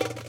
you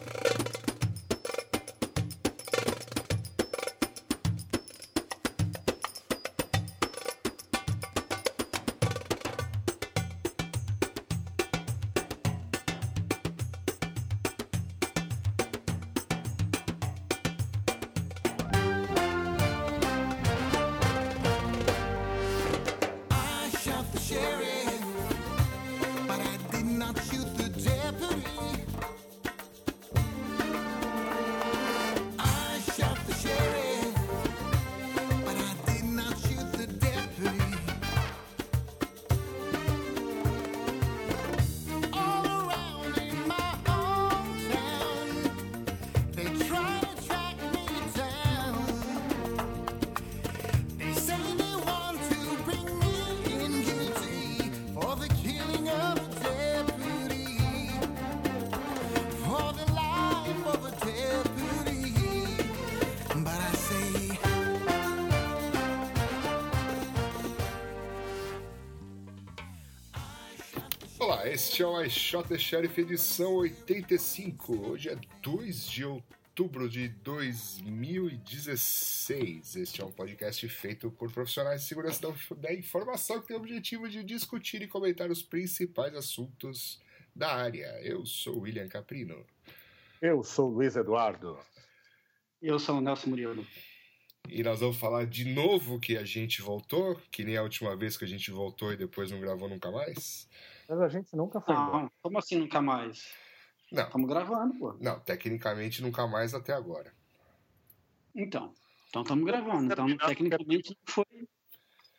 este é o I Shot the Sheriff edição 85. Hoje é 2 de outubro de 2016. Este é um podcast feito por profissionais de segurança da- da informação que tem o objetivo de discutir e comentar os principais assuntos da área. Eu sou o William Caprino. Eu sou o Luiz Eduardo. Eu sou o Nelson Murilo. E nós vamos falar de novo que a gente voltou, que nem a última vez que a gente voltou e depois não gravou nunca mais. Mas a gente nunca foi embora. Não, como assim nunca mais? Não, Estamos gravando, pô. não, tecnicamente nunca mais até agora. Então, então estamos gravando. Então, tecnicamente, não foi,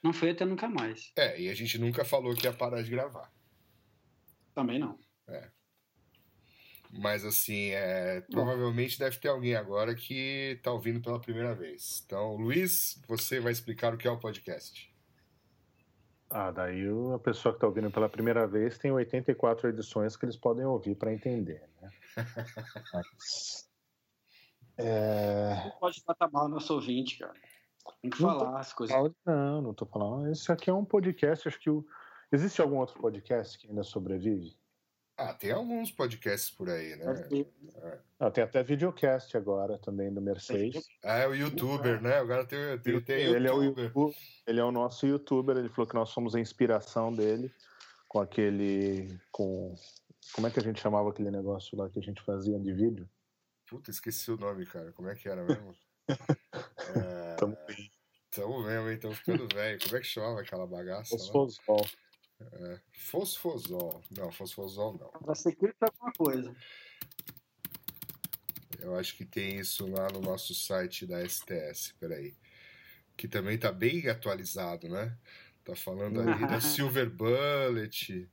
não foi até nunca mais. É, e a gente nunca falou que ia parar de gravar. Também não. Mas assim, é, provavelmente deve ter alguém agora que tá ouvindo pela primeira vez. Então, Luiz, você vai explicar o que é o podcast. Ah, daí a pessoa que está ouvindo pela primeira vez tem 84 edições que eles podem ouvir para entender, né? Mas, é, pode tratar mal o nosso ouvinte, cara. Tem que Não falar as coisas. Não, não tô falando. Esse aqui é um podcast, acho que o... Existe algum outro podcast que ainda sobrevive? Ah, tem alguns podcasts por aí, né? Ter. Ah, tem até videocast agora também do Mercedes. Ah, é o youtuber, né? Agora tem, tem, tem ele, é o ele é o nosso youtuber, ele falou que nós somos a inspiração dele com aquele. com. Como é que a gente chamava aquele negócio lá que a gente fazia de vídeo? Puta, esqueci o nome, cara. Como é que era mesmo? é, Tamo bem. tamo mesmo, hein? Tamo ficando velho. Como é que chamava aquela bagaça? lá? Fosfosol. Fosfosol. Não, fosfosol não. Pra ser crítico é alguma coisa. Eu acho que tem isso lá no nosso site da STS, peraí. Que também tá bem atualizado, né? Tá falando ali da Silver Bullet,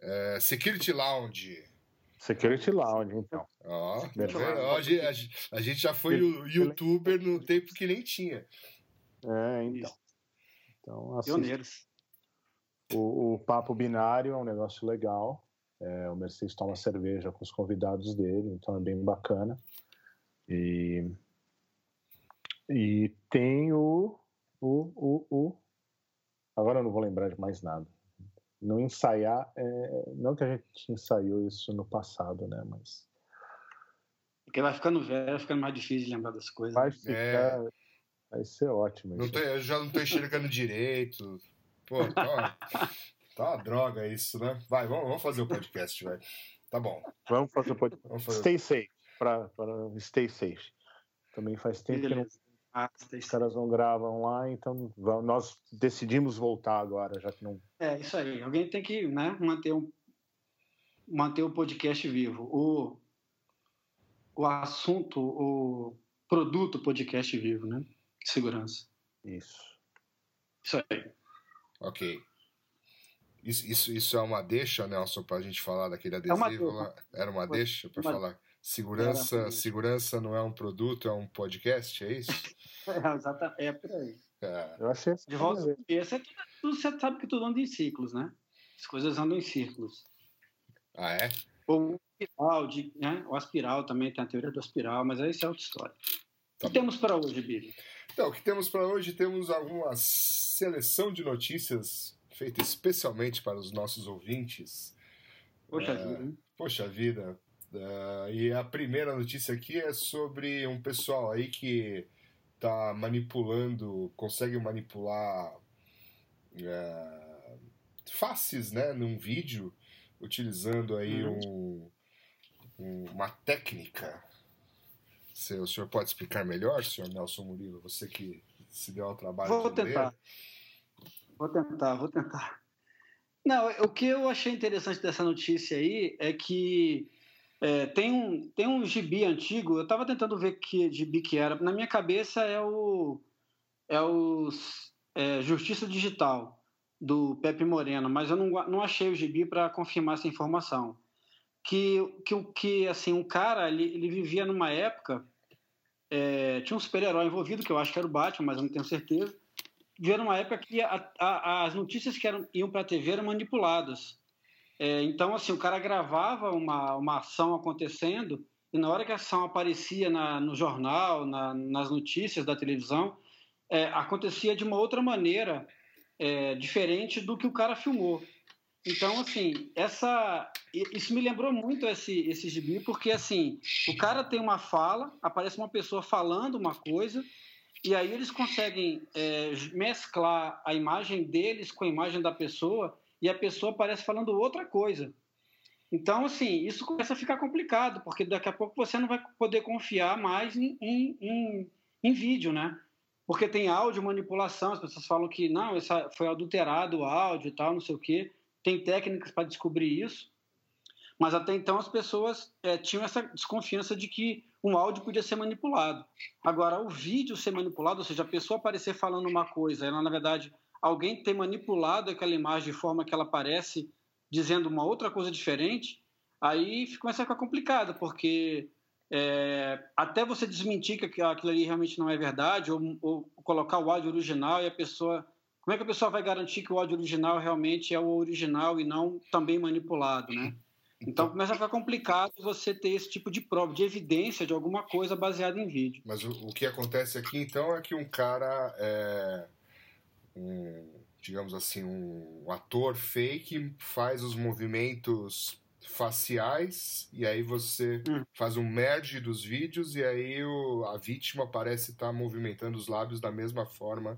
É. é, Security Lounge. Security Lounge, então. Ó, tá? Lounge. Ó, a, gente, a gente- já foi o youtuber no tempo que nem tinha. É, então. Então, assista. Pioneiros. O, o Papo Binário é um negócio legal. É, o Mercedes toma cerveja com os convidados dele, então é bem bacana. E, e tem o, o, o, o. Agora eu não vou lembrar de mais nada. Não ensaiar, é, não que a gente ensaiou isso no passado, né? Mas Porque vai ficando velho, vai ficando mais difícil de lembrar das coisas. vai ficar. Vai ser ótimo. Não isso. tô- eu já não tô enxergando direito. Pô, tá, tá uma droga isso, né? Vai, vamos, vamos fazer o podcast, vai. Tá bom. Vamos fazer o podcast. Vamos fazer. Stay safe. Pra, pra, stay safe. Também faz tempo que não Beleza. Ah, Os caras não gravam lá, então nós decidimos voltar agora, já que não. É, isso aí. Alguém tem que né, manter, um, manter o podcast vivo. O, o assunto, o produto podcast vivo, né? Segurança. Isso. Isso aí. Ok. Isso, isso, isso é uma deixa, Nelson, pra gente falar daquele É uma adesivo deixa. lá? Era uma Uma- deixa pra uma- falar? Segurança, Era. segurança não é um produto, é um podcast, é isso? É, exatamente. É por aí. É. Eu achei essa De volta ao começo, é tudo, você sabe que tudo anda em ciclos, né? As coisas andam em círculos. Ah, é? Ou o espiral, de, né? o aspiral também tem a teoria do aspiral, mas aí isso é outra história. O Tá que temos para hoje, Billy? Então, o que temos para hoje? Temos alguma seleção de notícias feita especialmente para os nossos ouvintes Poxa É. vida? Poxa vida. Ah, e a primeira notícia aqui é sobre um pessoal aí que tá manipulando, consegue manipular é, faces, né, num vídeo, utilizando aí um, um- uma técnica. Se o senhor pode explicar melhor, senhor Nelson Murilo? Você que se deu ao trabalho Vou de ler. tentar. Vou tentar, vou tentar. Não, o que eu achei interessante dessa notícia aí é que é, tem, um, tem um gibi antigo, eu estava tentando ver que gibi que era. Na minha cabeça é o, é o é, Justiça Digital, do Pepe Moreno, mas eu não, não achei o gibi para confirmar essa informação. Que, que, que assim, um cara, ele, ele vivia numa época, é, tinha um super-herói envolvido, que eu acho que era o Batman, mas eu não tenho certeza vivia numa época que a- a- as notícias que eram, iam para a TV eram manipuladas. É, então, assim, o cara gravava uma, uma ação acontecendo e na hora que a ação aparecia na, no jornal, na- nas notícias da televisão, é, acontecia de uma outra maneira, é, diferente do que o cara filmou. Então, assim, essa, isso me lembrou muito esse, esse gibi, porque, assim, o cara tem uma fala, aparece uma pessoa falando uma coisa, e aí eles conseguem é, mesclar a imagem deles com a imagem da pessoa e a pessoa parece falando outra coisa. Então, assim, isso começa a ficar complicado, porque daqui a pouco você não vai poder confiar mais em, em, em, em vídeo, né? Porque tem áudio manipulação, as pessoas falam que não, essa foi adulterado o áudio e tal, não sei o quê. Tem técnicas para descobrir isso. Mas até então as pessoas é, tinham essa desconfiança de que um áudio podia ser manipulado. Agora, o vídeo ser manipulado, ou seja, a pessoa aparecer falando uma coisa, ela, na verdade, alguém ter manipulado aquela imagem de forma que ela aparece dizendo uma outra coisa diferente, aí começa a ficar complicado, porque é, até você desmentir que aquilo ali realmente não é verdade, ou, ou colocar o áudio original e a pessoa. Como é que a pessoa vai garantir que o áudio original realmente é o original e não também manipulado, né? Então começa a ficar complicado você ter esse tipo de prova, de evidência de alguma coisa baseada em vídeo. Mas o, o que acontece aqui então é que um cara é um, digamos assim, um ator fake faz os movimentos faciais e aí você Hum. faz um merge dos vídeos e aí o, a vítima parece estar movimentando os lábios da mesma forma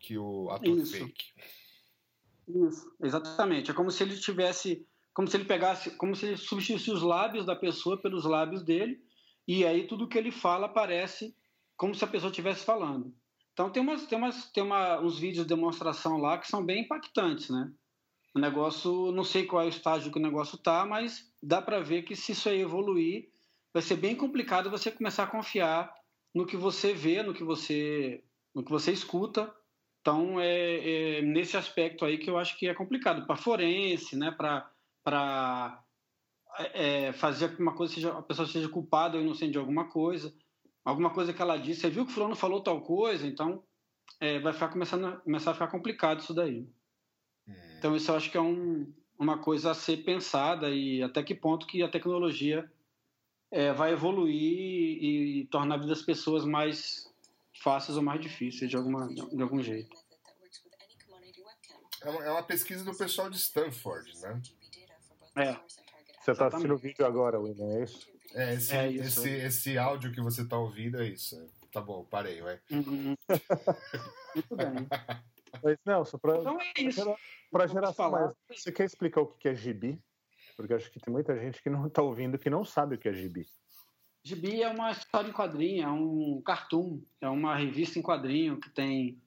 que o ator Isso. fake. Isso, exatamente. É como se ele tivesse, como se ele pegasse, como se ele substituísse os lábios da pessoa pelos lábios dele, e aí tudo que ele fala parece como se a pessoa estivesse falando. Então tem umas, tem umas, tem uma, uns vídeos de demonstração lá que são bem impactantes, né? O negócio, não sei qual é o estágio que o negócio tá, mas dá para ver que se isso aí evoluir, vai ser bem complicado você começar a confiar no que você vê, no que você, no que você escuta. Então é, é nesse aspecto aí que eu acho que é complicado para forense, né? Para para é, fazer que uma coisa seja a pessoa seja culpada ou inocente de alguma coisa, alguma coisa que ela disse. Você viu que o fulano falou tal coisa, então é, vai ficar começando a, começar a ficar complicado isso daí. Então isso eu acho que é um, uma coisa a ser pensada e até que ponto que a tecnologia é, vai evoluir e, e tornar a vida das pessoas mais fáceis ou mais difíceis de, alguma, de algum jeito. É uma, é uma pesquisa do pessoal de Stanford, né? É. Você está assistindo o vídeo agora, William, é isso? É, esse, É isso. esse, esse áudio que você tá ouvindo é isso. Tá bom, parei, vai. Uhum. Muito bem. Mas, Nelson, para Então é isso. geração falar. mais, você quer explicar o que é gibi? Porque acho que tem muita gente que não está ouvindo que não sabe o que é gibi. Gibi é uma história em quadrinho, é um cartoon, é uma revista em quadrinho que tem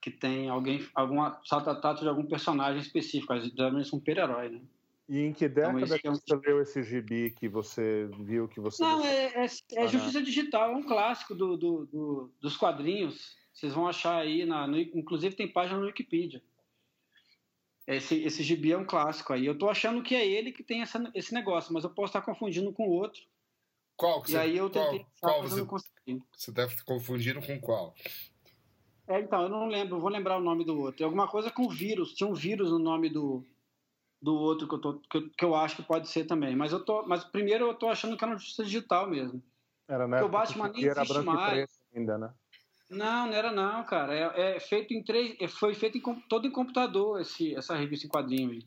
que tem alguém, alguma trata de algum personagem específico, geralmente um super-herói, né? E em que década esse que é um- você leu esse gibi que você viu que você Não, é, é, é Justiça Digital, é um clássico do, do- do- dos quadrinhos. Vocês vão achar aí, na, no- inclusive tem página no Wikipedia. Esse, esse gibi é um clássico aí. Eu tô achando que é ele que tem essa, esse negócio, mas eu posso estar confundindo com outro. Qual que E você, aí eu tentei qual, qual você, não consegui. você deve ter confundido com qual? É, então, eu não lembro, vou lembrar o nome do outro. É alguma coisa com vírus. Tinha um vírus no nome do, do outro que eu, tô, que, eu, que eu acho que pode ser também. Mas eu tô. Mas primeiro eu tô achando que era uma justiça digital mesmo. Era na Porque o Batman que nem era existe branco mais. ainda, né? Não, não era não, cara. É, é feito em três. é- Foi feito em, todo em computador esse, essa revista em quadrinho.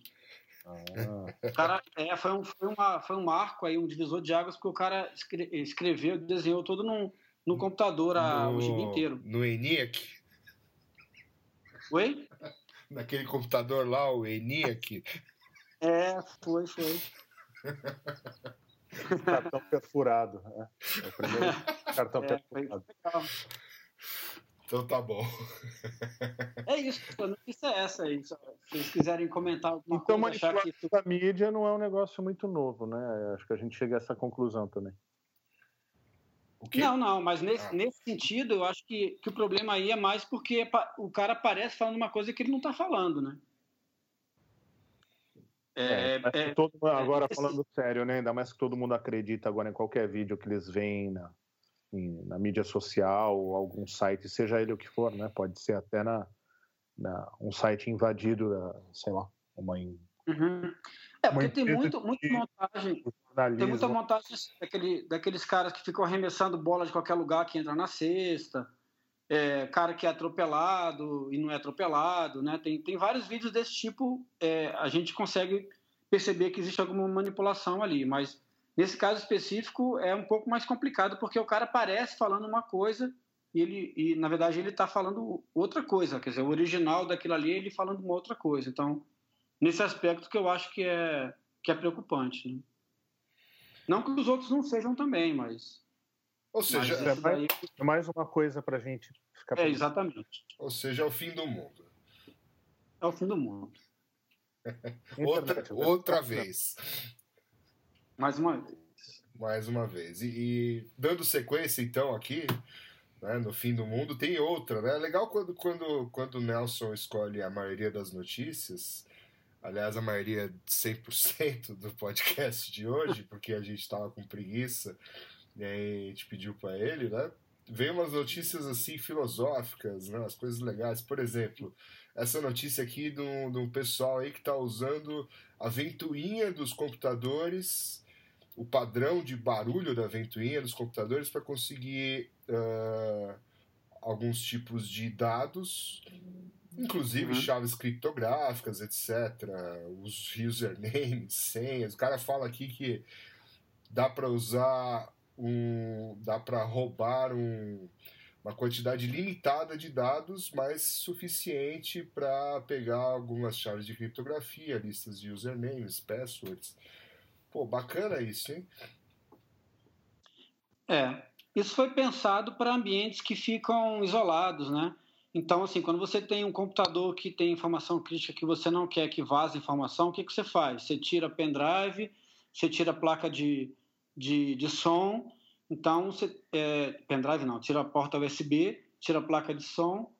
Ah, cara, é, foi, um, foi, uma, foi um marco aí, um divisor de águas, porque o cara escre- escreveu, desenhou tudo num, num computador a, o gibi inteiro. No ENIAC, Oi? naquele computador lá, o ENIAC. É, foi, foi. cartão perfurado. né? É o primeiro cartão É, perfurado. Então tá bom. É isso, a notícia é essa aí. Se vocês quiserem comentar alguma Então, coisa, que manipulação da mídia não é um negócio muito novo, né? Acho que a gente chega a essa conclusão também. Não, não, mas nesse, Ah. nesse sentido, eu acho que, que o problema aí é mais porque o cara parece falando uma coisa que ele não está falando, né? É, mas é, todo mundo- agora esse- falando sério, né? Ainda mais que todo mundo acredita agora em qualquer vídeo que eles veem na, em- na mídia social, algum site, seja ele o que for, né? Pode ser até na, na um site invadido, sei lá, uma em- uhum. É, porque tem muito, muita montagem. Tem muita montagem daquele, daqueles caras que ficam arremessando bola de qualquer lugar que entra na cesta. É, cara que é atropelado e não é atropelado, né? Tem, tem vários vídeos desse tipo. é, a gente consegue perceber que existe alguma manipulação ali, mas nesse caso específico é um pouco mais complicado porque o cara parece falando uma coisa e ele e na verdade ele está falando outra coisa, quer dizer, o original daquilo ali é ele falando uma outra coisa. Então nesse aspecto que eu acho que é que é preocupante. Né? Não que os outros não sejam também, mas. Ou seja, mas daí- É mais uma coisa pra gente ficar é, exatamente. ou seja, é o fim do mundo. É o fim do mundo. Outra, outra vez. Mais uma vez. Mais uma vez. E, e dando sequência, então, aqui, né, no fim do mundo, tem outra, né? Legal quando, quando, quando o Nelson escolhe a maioria das notícias, aliás, a maioria 100% do podcast de hoje, porque a gente estava com preguiça, e aí a gente pediu para ele, né? Veio umas notícias assim filosóficas, né? As coisas legais. Por exemplo, essa notícia aqui de um pessoal aí que está usando a ventoinha dos computadores o padrão de barulho da ventoinha dos computadores para conseguir ah, alguns tipos de dados, inclusive Uhum. chaves criptográficas, etc. Os usernames, senhas. O cara fala aqui que dá para usar um, dá para roubar um, uma quantidade limitada de dados, mas suficiente para pegar algumas chaves de criptografia, listas de usernames, passwords. Pô, bacana isso, hein? É. Isso foi pensado para ambientes que ficam isolados, né? Então, assim, quando você tem um computador que tem informação crítica que você não quer que vaze informação, o que, que você faz? Você tira pendrive, você tira placa de, de, de som, então, você, é, pendrive não, tira a porta USB, tira a placa de som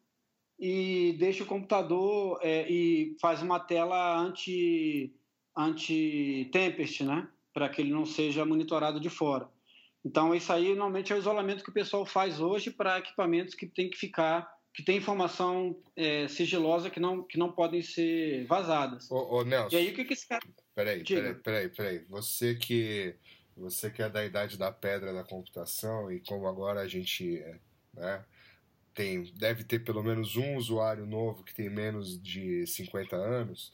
e deixa o computador é, e faz uma tela anti, anti-tempest, né? Para que ele não seja monitorado de fora. Então, isso aí normalmente é o isolamento que o pessoal faz hoje para equipamentos que tem que ficar, que tem informação é, sigilosa que não, que não podem ser vazadas. Ô, ô Nelson, E aí, o que, que esse cara. peraí, Diga. peraí, peraí, peraí. Você que, você que é da idade da pedra da computação e como agora a gente é, né, tem, deve ter pelo menos um usuário novo que tem menos de 50 anos,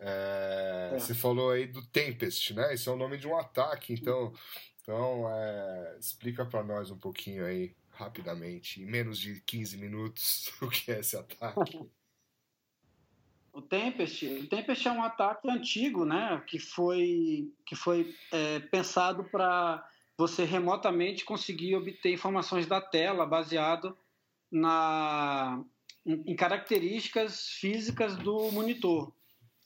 é, É. você falou aí do Tempest, né? Isso é o nome de um ataque, então, então é, explica para nós um pouquinho aí, rapidamente, em menos de 15 minutos, o que é esse ataque. O Tempest, o Tempest é um ataque antigo, né? Que foi, que foi é, pensado para você remotamente conseguir obter informações da tela baseado na, em, em características físicas do monitor.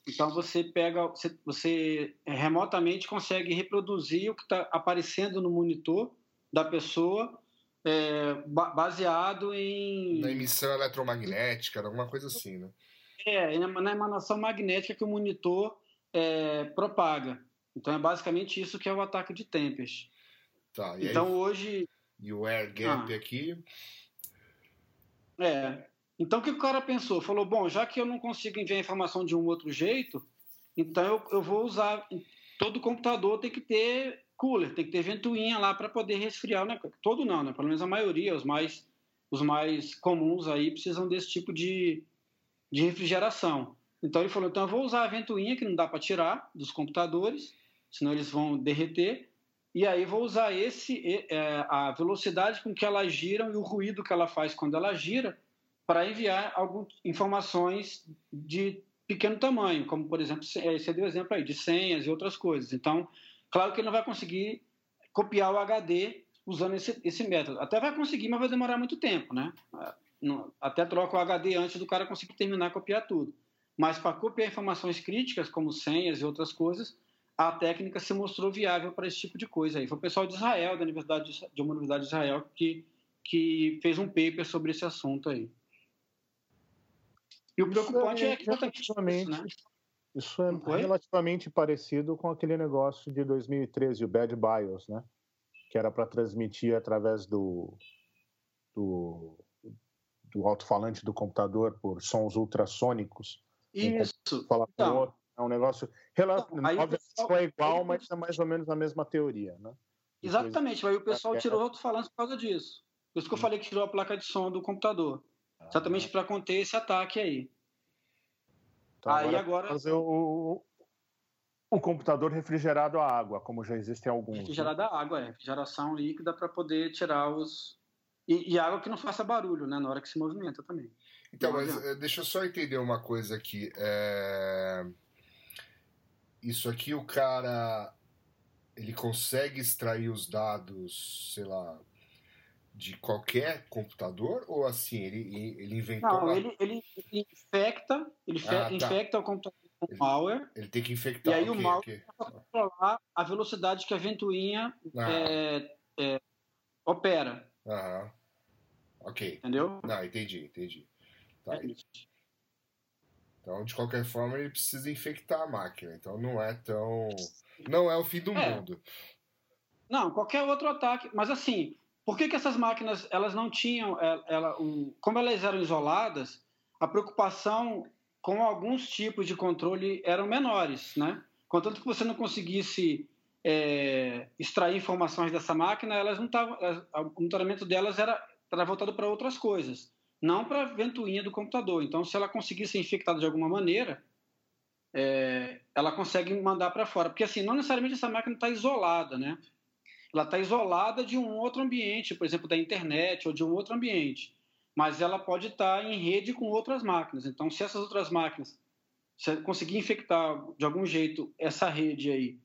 Então você pega, você, você remotamente consegue reproduzir o que está aparecendo no monitor da pessoa é, ba- baseado em Na emissão eletromagnética, alguma coisa assim, né? é, na na emanação magnética que o monitor é, propaga. Então é basicamente isso que é o ataque de Tempest. Tá, e, Então aí, hoje, e o air gap Ah. aqui, é. Então o que o cara pensou? Falou, bom, já que eu não consigo enviar informação de um outro jeito, então eu, eu vou usar. Todo computador tem que ter cooler, tem que ter ventoinha lá para poder resfriar, né? Todo não, né? Pelo menos a maioria, os mais, os mais comuns aí precisam desse tipo de, de refrigeração. Então ele falou: então eu vou usar a ventoinha que não dá para tirar dos computadores, senão eles vão derreter. E aí vou usar esse é, a velocidade com que elas giram e o ruído que ela faz quando ela gira para enviar algumas informações de pequeno tamanho, como por exemplo, você deu exemplo aí de senhas e outras coisas. Então, claro que ele não vai conseguir copiar o HD usando esse, esse método. Até vai conseguir, mas vai demorar muito tempo, né? Até troca o HD antes do cara conseguir terminar copiar tudo. Mas para copiar informações críticas, como senhas e outras coisas, a técnica se mostrou viável para esse tipo de coisa aí. Foi o pessoal de Israel, da Universidade de uma Universidade de Israel, que, que fez um paper sobre esse assunto aí. E o preocupante é, é que relativamente, isso, né? Isso é Oi? relativamente parecido com aquele negócio de 2013, o Bad BIOS, né? Que era para transmitir através do, do, do alto-falante do computador por sons ultrassônicos. Isso. Falar então. É um negócio. Relativamente não é igual, mas é mais ou menos a mesma teoria, né? Exatamente, aí o pessoal tirou o alto-falante por causa disso. Por isso que eu falei que tirou a placa de som do computador. Exatamente para conter esse ataque aí. Então, aí agora. Fazer o, o, computador refrigerado a água, como já existem alguns. Né? Refrigerado né? a água, é. Refrigeração líquida para poder tirar os. E, e, água que não faça barulho, né? Na hora que se movimenta também. Então, mas eh, deixa eu só entender uma coisa aqui. É... Isso aqui o cara. Ele consegue extrair os dados, sei lá, de qualquer computador ou assim ele ele inventou não uma... ele, ele, infecta ele ah, tá. infecta o computador com ele, malware. ele tem que infectar e aí o, malware vai controlar a velocidade que a ventoinha ah. é, é, opera. Aham. ok. Entendeu? Não entendi entendi. Tá, é então de qualquer forma ele precisa infectar a máquina então não é tão não é o fim do é. mundo. Não qualquer outro ataque mas assim por que, que essas máquinas elas não tinham, é, ela, como elas eram isoladas, a preocupação com alguns tipos de controle eram menores, né? Contanto que você não conseguisse é, extrair informações dessa máquina, elas não estavam, o monitoramento delas era, era voltado para outras coisas, não para a ventoinha do computador. Então, se ela conseguisse ser infectada de alguma maneira, é, ela consegue mandar para fora, porque assim, não necessariamente essa máquina está isolada, né? Ela está isolada de um outro ambiente, por exemplo, da internet ou de um outro ambiente, mas ela pode estar tá em rede com outras máquinas. Então, se essas outras máquinas se conseguir infectar de algum jeito essa rede aí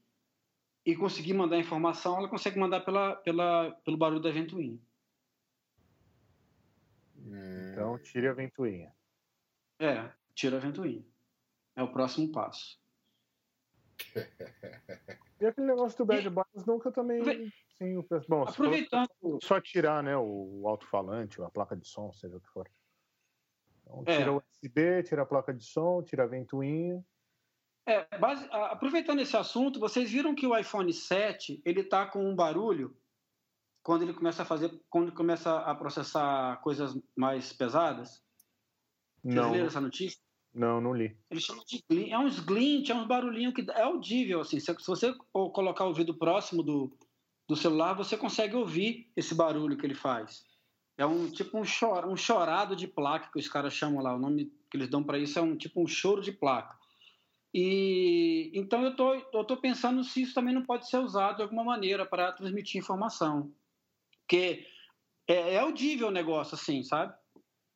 e conseguir mandar informação, ela consegue mandar pela, pela, pelo barulho da ventoinha. Então, tire a ventoinha. É, tira a ventoinha. É o próximo passo. E aquele negócio do Bad Bias nunca também. Sim, bom, Aproveitando. Só tirar né, o alto-falante, a placa de som, seja o que for. Então, tira é. o USB, tira a placa de som, tira a ventoinha. É, base, aproveitando esse assunto, vocês viram que o iPhone 7 ele tá com um barulho quando ele começa a fazer, quando ele começa a processar coisas mais pesadas? Vocês Não. leram essa notícia? Não, não li. Eles chamam de glint, é uns glint, é uns barulhinhos que é audível, assim. Se, você colocar o ouvido próximo do, do celular, você consegue ouvir esse barulho que ele faz. É um tipo um, chor, um chorado de placa que os caras chamam lá. O nome que eles dão para isso é um tipo um choro de placa. E então eu tô, eu tô pensando se isso também não pode ser usado de alguma maneira para transmitir informação. Porque é, é audível o negócio, assim, sabe?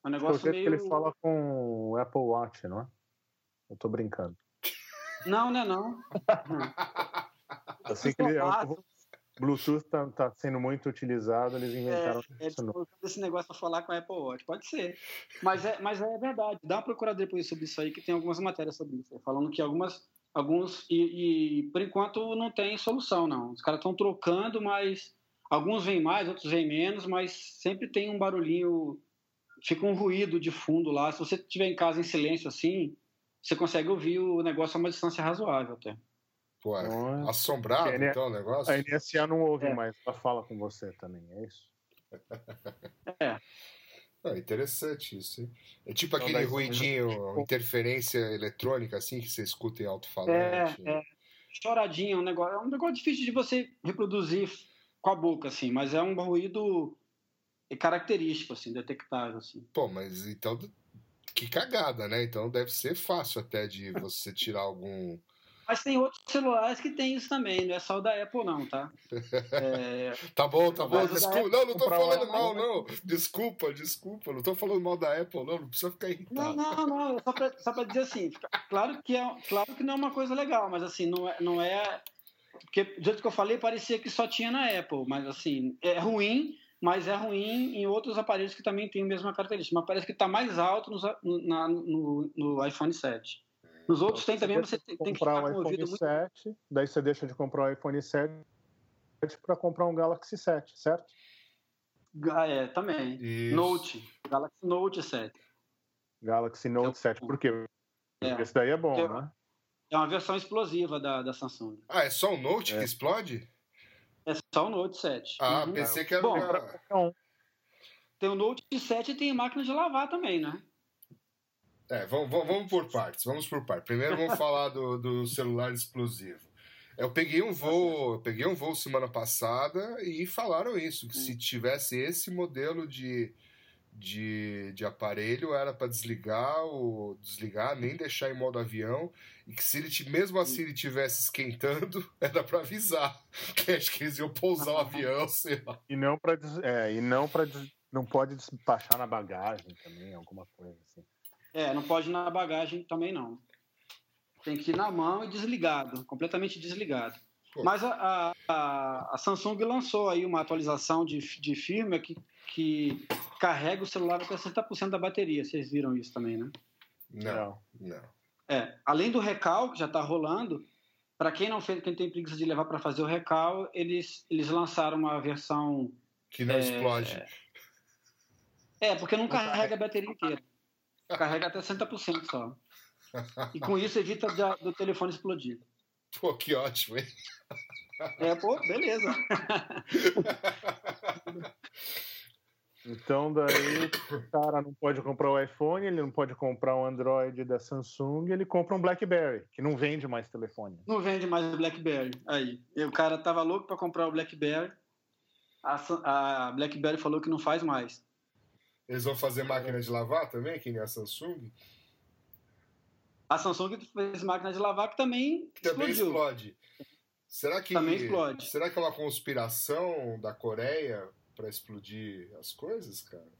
É um negócio meio... que ele fala com o Apple Watch, não é? Eu tô brincando. Não, né, não. Sei que ele é um... Bluetooth tá, tá, sendo muito utilizado, eles inventaram é, isso. É, esse negócio para falar com a Apple Watch, pode ser. Mas é, mas é verdade. Dá uma procurada depois sobre isso aí, que tem algumas matérias sobre isso. Falando que algumas. Alguns. E, e por enquanto não tem solução, não. Os caras estão trocando, mas. Alguns vêm mais, outros vêm menos, mas sempre tem um barulhinho fica um ruído de fundo lá. Se você estiver em casa em silêncio assim, você consegue ouvir o negócio a uma distância razoável até. Pô, é assombrado N... então o negócio? A NSA não ouve é. mais, ela fala com você também, é isso? é. É interessante isso. Hein? É tipo aquele não, ruidinho, tipo... interferência eletrônica assim que você escuta em alto-falante. É, é. Choradinho, é um negócio, é um negócio difícil de você reproduzir com a boca, assim, mas é um ruído é característico, assim, detectável, assim. Pô, mas então que cagada, né? Então deve ser fácil até de você tirar algum. Mas tem outros celulares que tem isso também, não é só o da Apple, não, tá? É, Tá bom, tá bom. Desculpa. Não, não tô falando mal, não. Desculpa, desculpa. Não tô falando mal da Apple, não. Não precisa ficar Não, irritado. não, não, só pra, só pra dizer assim, claro que, é, claro que não é uma coisa legal, mas assim, não é, não é. Porque do jeito que eu falei, parecia que só tinha na Apple, mas assim, é ruim, mas é ruim em outros aparelhos que também têm a mesma característica. Mas parece que está mais alto no, na- no- no iPhone 7. Nos outros tem também, você tem, tem que comprar o ouvido iPhone muito. 7, daí você deixa de comprar o iPhone 7 para comprar um Galaxy 7, certo? Ah, É, também. Isso. Note, Galaxy Note 7. Galaxy Note 7, por quê? É. Porque esse daí é bom, Porque- né? É uma versão explosiva da, da Samsung. Ah, é só o Note É. que explode? É só o Note 7. Ah, Uhum. pensei que era. Bom, Então, Tem o Note 7 e tem máquina de lavar também, né? É, vamos, vamos, por partes, vamos por partes. Primeiro vamos falar do, do celular explosivo. Eu peguei um voo, eu peguei um voo semana passada e falaram isso, que se tivesse esse modelo de, de, de aparelho era para desligar ou desligar, nem deixar em modo avião, e que se ele mesmo assim ele tivesse esquentando, era para avisar. Que acho que eles iam pousar o avião, sei lá. e não para é, e não para não pode despachar na bagagem também, alguma coisa assim. É, não pode ir na bagagem também não. Tem que ir na mão e desligado, completamente desligado. Pô. Mas a, a- a, a Samsung lançou aí uma atualização de, de firmware que, que carrega o celular até 60% da bateria. Vocês viram isso também, né? Não, não. É, além do recal que já está rolando, para quem não fez, quem tem preguiça de levar para fazer o recal, eles, eles lançaram uma versão. Que não É, explode. É, porque não carrega a bateria inteira. Carrega até 60% só. E com isso evita da- do telefone explodir. Pô, que ótimo, hein? É, pô, beleza. Então daí o cara não pode comprar o iPhone, ele não pode comprar um Android da Samsung, ele compra um BlackBerry, que não vende mais telefone. Não vende mais o BlackBerry. Aí. E o cara tava louco para comprar o BlackBerry. A, a BlackBerry falou que não faz mais. Eles vão fazer máquina de lavar também, que nem a Samsung? A Samsung fez máquina de lavar que também, Que também explodiu. explode. Será que, Também explode. Será que é uma conspiração da Coreia para explodir as coisas, cara?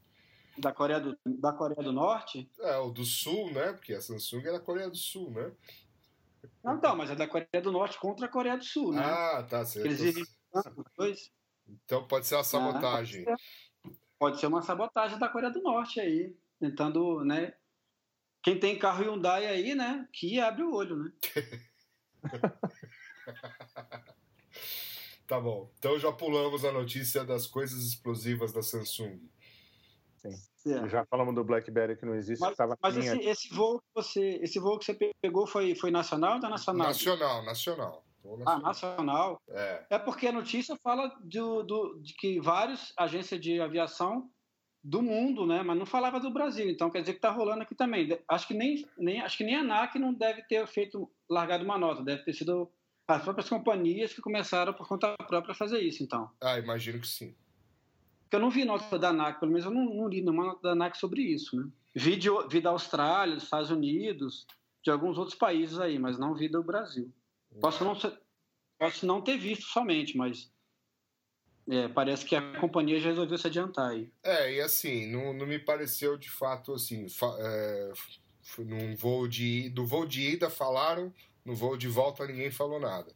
Da Coreia do, da Coreia do Norte. É, o do Sul, né? Porque a Samsung é da Coreia do Sul, né? Não, então, mas é da Coreia do Norte contra a Coreia do Sul, né? Ah, tá. certo. Eles os dois. Então pode ser uma sabotagem. Ah, Pode ser uma sabotagem da Coreia do Norte aí, tentando, né? Quem tem carro Hyundai aí, né? Que abre o olho, né? Tá bom. Então já pulamos a notícia das coisas explosivas da Samsung. É. Já falamos do BlackBerry que não existe, Mas, que estava mas esse, esse voo que você, esse voo que você pegou foi, foi nacional ou internacional? Nacional, nacional. Vou Ah, nacional. nacional. É. É porque a notícia fala do, do, de que várias agências de aviação do mundo, né? Mas não falava do Brasil. Então quer dizer que está rolando aqui também. Acho que nem, nem acho que nem a ANAC não deve ter feito largado uma nota. Deve ter sido as próprias companhias que começaram por conta própria a fazer isso. Então, Ah, imagino que sim. eu não vi nota da ANAC, pelo menos eu não, não li nenhuma nota da ANAC sobre isso, né? Vi, de, vi da Austrália, dos Estados Unidos, de alguns outros países aí, mas não vi do Brasil. Posso não, ser- posso não ter visto somente, mas é, parece que a companhia já resolveu se adiantar aí. É, e assim, não, não me pareceu de fato assim. fa- é, num voo de, do voo de ida falaram, no voo de volta ninguém falou nada.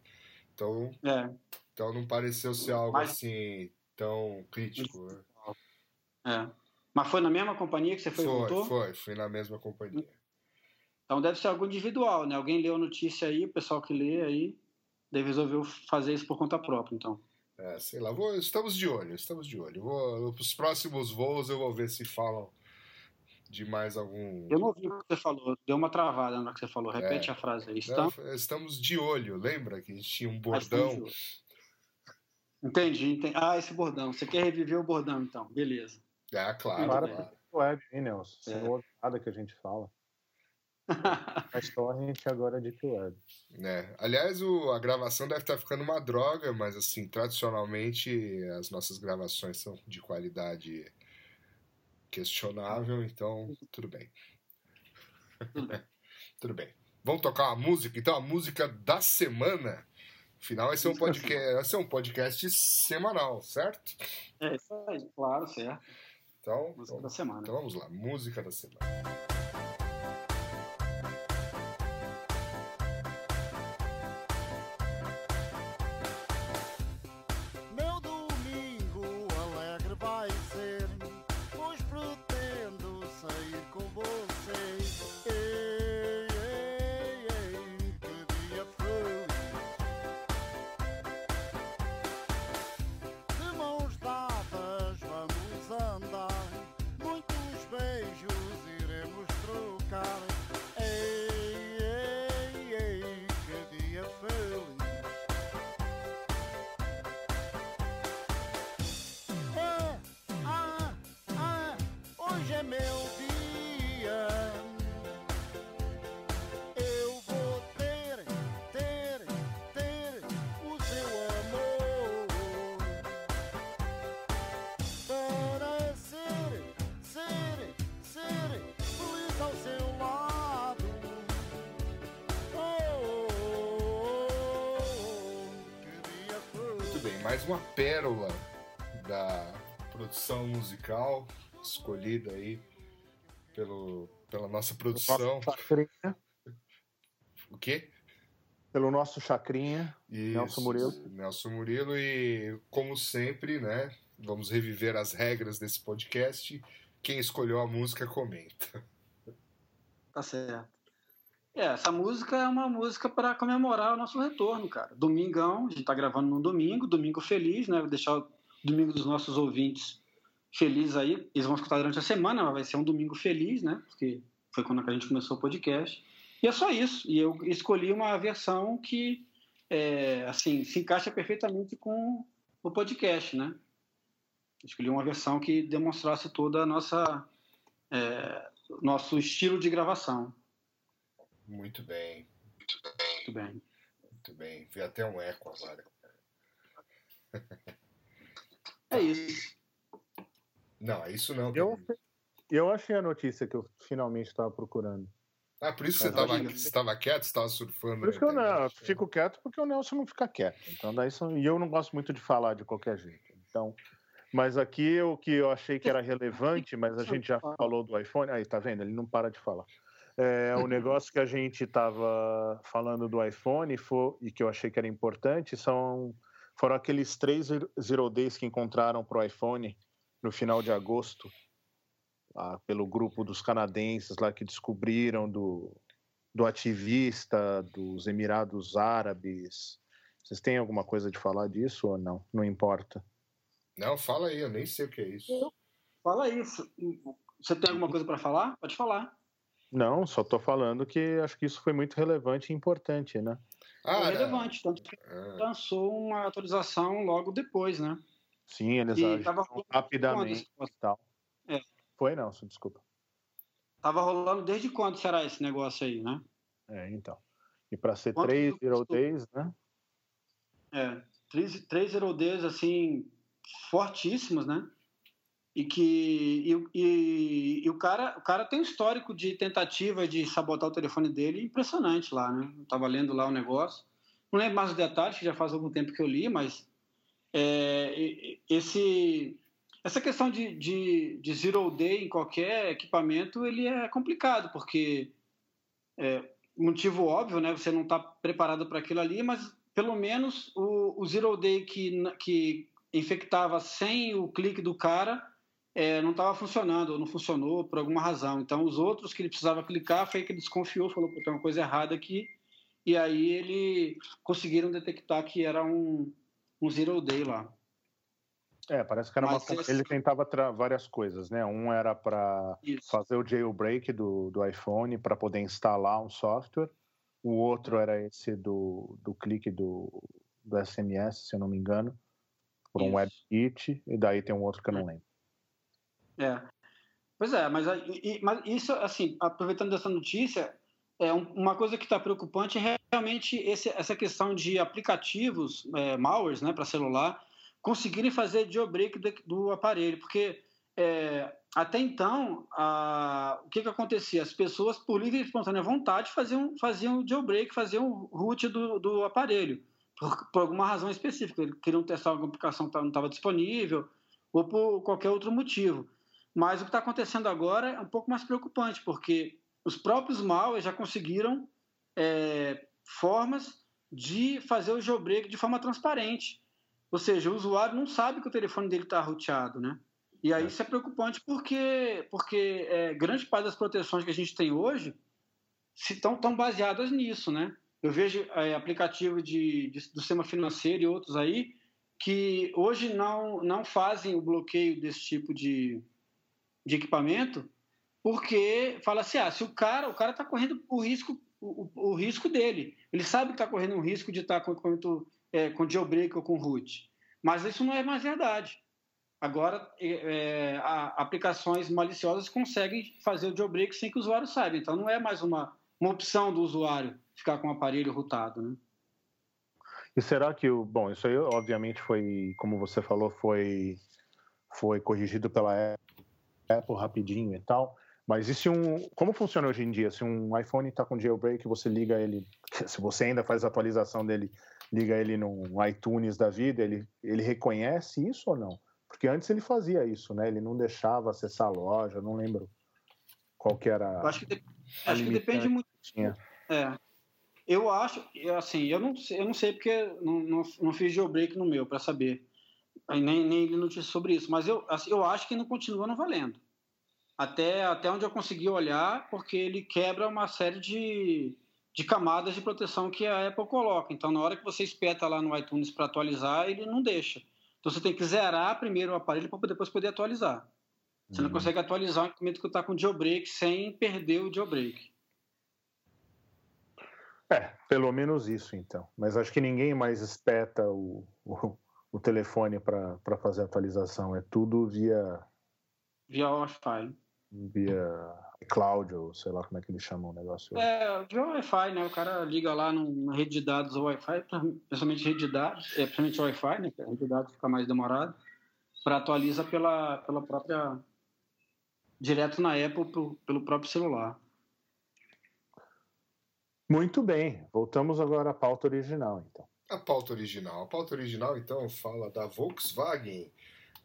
Então, É, então não pareceu ser algo Mas- assim tão crítico. né? é. Mas foi na mesma companhia que você foi, e Foi, voltou? foi, foi na mesma companhia. Então deve ser algo individual, né? Alguém leu a notícia aí, o pessoal que lê aí, deve resolveu fazer isso por conta própria, então. É, sei lá, vou- estamos de olho, estamos de olho. Vou, os próximos voos eu vou ver se falam de mais algum. Eu não ouvi o que você falou, deu uma travada na hora que você falou. Repete É. a frase aí. Não, Estão... estamos de olho, lembra que a gente tinha um Ah, estamos bordão? Entendi, entendi. Ah, esse bordão. Você quer reviver o bordão, então. Beleza. É, claro, Para claro. web, hein, Nelson? Você É. não ouve nada que a gente fala. Mas torrent agora é Deep Web. É. Aliás, o, a gravação deve estar ficando uma droga, mas assim, tradicionalmente as nossas gravações são de qualidade questionável, então tudo bem. Tudo bem. Vamos tocar uma música, então, a música da semana. Afinal, vai ser um podcast, vai ser um podcast semanal, certo? É isso aí, claro, certo. Então, Música da então, semana. então vamos lá, música da semana. É meu dia. Eu vou ter, ter, ter o seu amor para ser, ser, ser feliz ao seu lado. Oh, oh, oh. Muito bem, mais uma pérola da produção musical escolhida aí pelo, pela nossa produção. Nosso chacrinha, O quê? pelo nosso chacrinha. Nelson Murilo. Nelson Murilo e, como sempre, né? Vamos reviver as regras desse podcast. Quem escolheu a música comenta. Tá certo. É, essa música é uma música para comemorar o nosso retorno, cara. Domingão, a gente tá gravando no domingo, domingo feliz, né? Vou deixar o domingo dos nossos ouvintes felizes aí. Eles vão escutar durante a semana, mas vai ser um domingo feliz, né? Porque foi quando a gente começou o podcast. E é só isso. E eu escolhi uma versão que, é, assim, se encaixa perfeitamente com o podcast, né? Escolhi uma versão que demonstrasse toda a nossa é, nosso estilo de gravação. Muito bem, Muito bem. muito bem. Vi até um eco agora. É isso. Não, é isso não. Eu, eu achei a notícia que eu finalmente estava procurando. Ah, por isso você estava diga. você tava quieto, você estava surfando. Por isso que eu, não, eu né? fico quieto porque o Nelson não fica quieto. Então daí são- e eu não gosto muito de falar de qualquer jeito. Então, mas aqui o que eu achei que era relevante, mas a gente já falou do iPhone. Aí tá vendo? Ele não para de falar. É, o negócio que a gente estava falando do iPhone foi, e que eu achei que era importante são foram aqueles três zero- zero days que encontraram para o iPhone no final de agosto, lá pelo grupo dos canadenses lá que descobriram do, do ativista dos Emirados Árabes. Vocês têm alguma coisa de falar disso ou não? Não importa. Não, fala aí, eu nem sei o que é isso. Fala isso. Você tem alguma coisa para falar? Pode falar. Não, só estou falando que acho que isso foi muito relevante e importante, né? É Ah, relevante, tanto que ah, lançou uma atualização logo depois, né? Sim, eles agiram rapidamente e tal. É. Foi, Nelson, desculpa. Tava rolando desde quando será esse negócio aí, né? É, então. E para ser Quanto três zero days, né? É, três, três zero days, assim, fortíssimos, né? E que e, e- e o, cara, o cara tem um histórico de tentativa de sabotar o telefone dele impressionante lá, né? Eu tava lendo lá o negócio. Não lembro mais os detalhes, que já faz algum tempo que eu li, mas é, esse, essa questão de, de, de zero day em qualquer equipamento, ele é complicado, porque é, motivo óbvio, né? Você não está preparado para aquilo ali, mas pelo menos o, o zero day que, que infectava sem o clique do cara é, não estava funcionando, ou não funcionou por alguma razão. Então, os outros que ele precisava clicar, foi que ele desconfiou, falou que tem uma coisa errada aqui, e aí ele conseguiram detectar que era um, um zero day lá. É, parece que era uma, Mas esse- ele tentava tra- várias coisas, né? Um era para fazer o jailbreak do, do iPhone para poder instalar um software. O outro era esse do, do clique do, do SMS, se eu não me engano, por um. WebKit, e daí tem um outro que eu não lembro. É. Pois é, mas, mas isso, assim, aproveitando dessa notícia, é um- uma coisa que está preocupante é realmente esse, essa questão de aplicativos, é, malwares, né, para celular, conseguirem fazer jailbreak do, do aparelho, porque é, até então, a, o que, que acontecia? As pessoas, por livre e espontânea vontade, faziam, faziam jailbreak, faziam root do, do aparelho, por, por alguma razão específica. Queriam testar alguma aplicação que não estava disponível, ou por qualquer outro motivo. Mas o que está acontecendo agora é um pouco mais preocupante, porque os próprios malwares já conseguiram é, formas de fazer o jailbreak de forma transparente. Ou seja, o usuário não sabe que o telefone dele está roteado, né? E aí é. isso é preocupante porque, porque é, grande parte das proteções que a gente tem hoje estão tão baseadas nisso, né? Eu vejo é, aplicativos de, de, do sistema financeiro e outros aí que hoje não, não fazem o bloqueio desse tipo de, de equipamento porque fala assim, ah, se o cara o cara está correndo o risco o, o, risco dele, ele sabe que está correndo um risco de estar tá com equipamento é, com jailbreak ou com root, mas isso não é mais verdade. Agora, é, é aplicações maliciosas conseguem fazer o jailbreak sem que o usuário saiba. Então, não é mais uma, uma opção do usuário ficar com o aparelho rootado, né? E será que o bom, isso aí obviamente foi, como você falou, foi foi corrigido pela Apple rapidinho e tal. Mas e se um, como funciona hoje em dia? Se um iPhone está com jailbreak, você liga ele, se você ainda faz a atualização dele, liga ele no iTunes da vida, ele ele reconhece isso ou não? Porque antes ele fazia isso, né? Ele não deixava acessar a loja, não lembro qual que era. Eu acho que, de... acho que depende muito. Tinha. É. Eu acho, assim, eu não, eu não sei porque não, não, não fiz jailbreak no meu para saber. Nem, nem li notícia sobre isso, mas eu, assim, eu acho que não continua não valendo. Até, até onde eu consegui olhar, porque ele quebra uma série de, de camadas de proteção que a Apple coloca. Então, na hora que você espeta lá no iTunes para atualizar, ele não deixa. Então você tem que zerar primeiro o aparelho para depois poder atualizar. Você uhum. não consegue atualizar um equipamento que está com jailbreak sem perder o jailbreak. É, pelo menos isso então. Mas acho que ninguém mais espeta o, o, o telefone para fazer a atualização. É tudo via. Via Wi-Fi. Via cloud, ou sei lá como é que eles chamam o negócio. É, de Wi-Fi, né? O cara liga lá numa rede de dados ou Wi-Fi, principalmente rede de dados, é, principalmente Wi-Fi, né? A rede de dados fica mais demorado, para atualiza pela, pela própria. direto na Apple pro, pelo próprio celular. Muito bem, voltamos agora à pauta original, então. A pauta original. A pauta original, então, fala da Volkswagen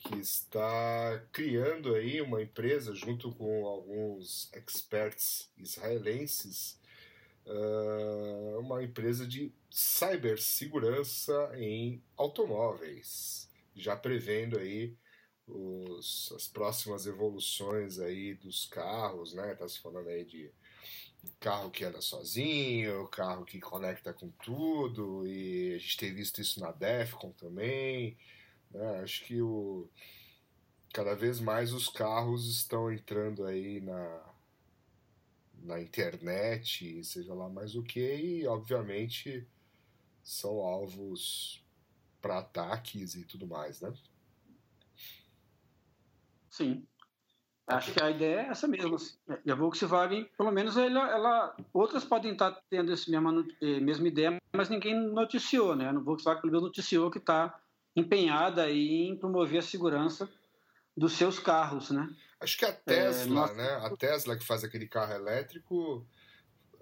que está criando aí uma empresa junto com alguns experts israelenses, uh, uma empresa de cibersegurança em automóveis, já prevendo aí os, as próximas evoluções aí dos carros, né? Tá se falando aí de carro que anda sozinho, carro que conecta com tudo, e a gente tem visto isso na Defcon também. Né? Acho que o, cada vez mais os carros estão entrando aí na, na internet, seja lá mais o que, e obviamente são alvos para ataques e tudo mais, né? Sim. Acho que a ideia é essa mesmo. E a Volkswagen, pelo menos, ela, ela, outras podem estar tendo essa mesma, eh, mesma ideia, mas ninguém noticiou, né? A Volkswagen, pelo menos, noticiou que está empenhada em promover a segurança dos seus carros, né? Acho que a Tesla, é, né? A Tesla que faz aquele carro elétrico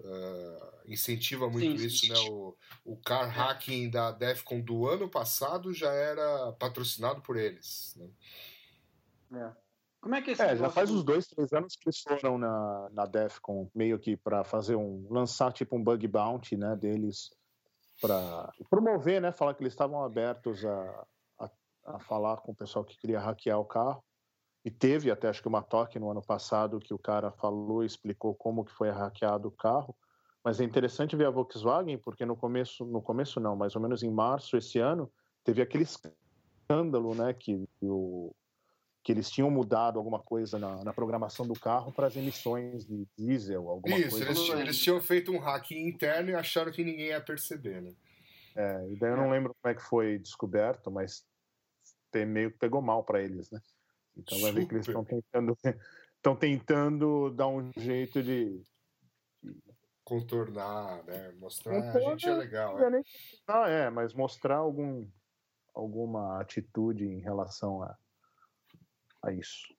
uh, incentiva muito sim, isso, sim. né? O, o car hacking da Defcon do ano passado já era patrocinado por eles. Né? É. Como é que é É, já faz uns dois, três anos que eles foram na, na Defcon, meio que para fazer um. lançar tipo um bug bounty, né, deles para promover, né, falar que eles estavam abertos a, a, a, falar com o pessoal que queria hackear o carro. E teve até acho que uma toque no ano passado que o cara falou explicou como que foi hackeado o carro. Mas é interessante ver a Volkswagen porque no começo, no começo não, mais ou menos em março esse ano, teve aquele escândalo, né, que o que eles tinham mudado alguma coisa na, na programação do carro para as emissões de diesel, alguma Isso, coisa. Isso, eles, eles, tinham feito um hacking interno e acharam que ninguém ia perceber, né? É, e daí eu não lembro como é que foi descoberto, mas tem, meio que pegou mal para eles, né? Então vai ver que eles estão tentando, estão tentando dar um jeito de, contornar, né? Mostrar a gente é legal. É. Nem... Ah, é, mas mostrar algum, alguma atitude em relação a a isso.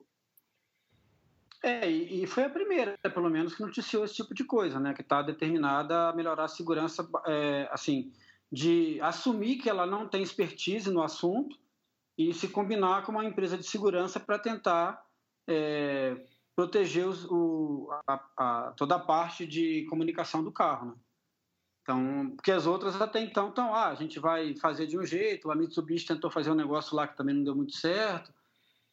É, e, foi a primeira, pelo menos, que noticiou esse tipo de coisa, né? Que está determinada a melhorar a segurança, é, assim, de assumir que ela não tem expertise no assunto e se combinar com uma empresa de segurança para tentar é, proteger os, o, a, a, toda a parte de comunicação do carro, né? Então, porque as outras até então estão, ah, a gente vai fazer de um jeito, a Mitsubishi tentou fazer um negócio lá que também não deu muito certo,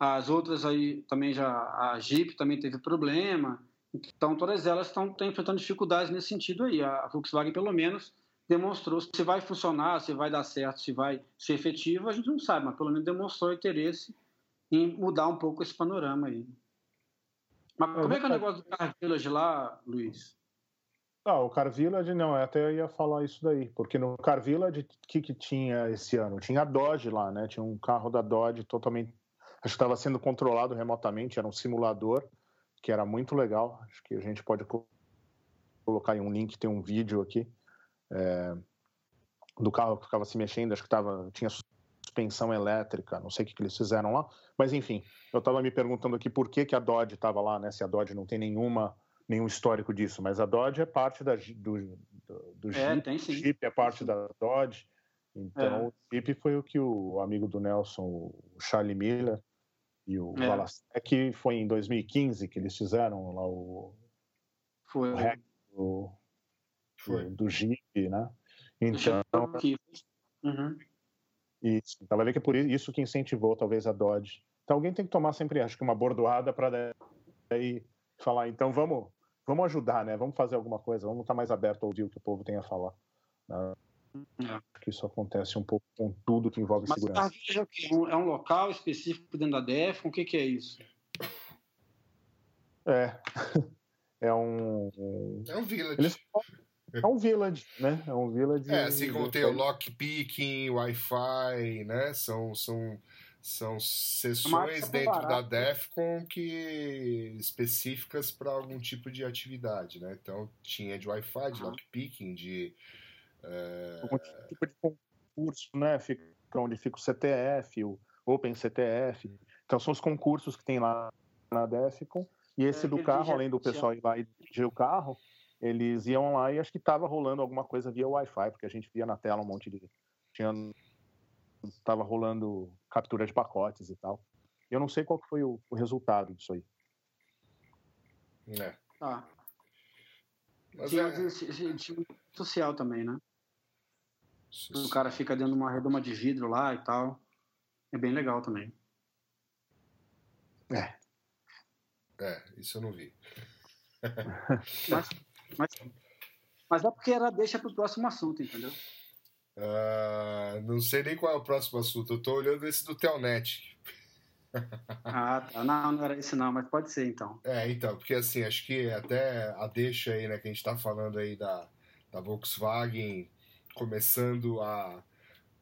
as outras aí também já, a Jeep também teve problema, então todas elas estão, enfrentando dificuldades nesse sentido aí. A Volkswagen, pelo menos, demonstrou se vai funcionar, se vai dar certo, se vai ser efetivo, a gente não sabe, mas pelo menos demonstrou interesse em mudar um pouco esse panorama aí. Mas como é que é o negócio do Car Village lá, Luiz? Ah, o Car Village, não, eu até ia falar isso daí, porque no Car Village, o que, que tinha esse ano? Tinha a Dodge lá, né? Tinha um carro da Dodge totalmente. Acho que estava sendo controlado remotamente, era um simulador, que era muito legal. Acho que a gente pode colocar aí um link, tem um vídeo aqui é, do carro que ficava se mexendo, acho que tava, tinha suspensão elétrica, não sei o que, que eles fizeram lá, mas enfim, eu estava me perguntando aqui por que, que a Dodge estava lá, né? Se a Dodge não tem nenhuma nenhum histórico disso, mas a Dodge é parte da, do, do, do é, Jeep, tem. Jeep é parte da Dodge, então É. o Jeep foi o que o amigo do Nelson, o Charlie Miller e o É. Valasek, foi em 2015 que eles fizeram lá o, Foi. o hack do, Foi. do Jeep, né? Então. Uhum. isso, então vai ver que é por isso que incentivou talvez a Dodge. Então alguém tem que tomar sempre, acho que uma bordoada para daí falar, então vamos, vamos ajudar, né? Vamos fazer alguma coisa, vamos estar mais aberto a ouvir o que o povo tem a falar. né? É. Acho que isso acontece um pouco com tudo que envolve Mas segurança. Village é? Um- É um local específico dentro da DEF? O que, que é isso? É, é um, É um village. eles é um village, né? É um village. É, assim como tem o lockpicking, Wi-Fi, né? São, são, são sessões Marca dentro da. DEFCON que específicas para algum tipo de atividade, né? Então tinha de Wi-Fi, de Aham. lockpicking, de é, algum tipo de concurso, né? Fica onde fica o CTF, o Open CTF. Então são os concursos que tem lá na DEFCON. E esse É, do carro, além do pessoal ir lá e dirigir o carro, eles iam lá e acho que estava rolando alguma coisa via Wi-Fi, porque a gente via na tela um monte de. Tinha. Tava rolando captura de pacotes e tal. Eu não sei qual que foi o, o resultado disso aí. né? Ah, Mas tinha é, esse tipo social também, né? Isso- O cara fica dentro de uma redoma de vidro lá e tal. É bem legal também. é, isso eu não vi. Mas, mas, mas é porque era deixa pro próximo assunto, entendeu? Ah, não sei nem qual é o próximo assunto. Eu tô olhando esse do Telnet. Ah, tá. Não, não era esse não, mas pode ser então. É, então, porque assim, acho que até a deixa aí, né, que a gente tá falando aí da, da Volkswagen começando a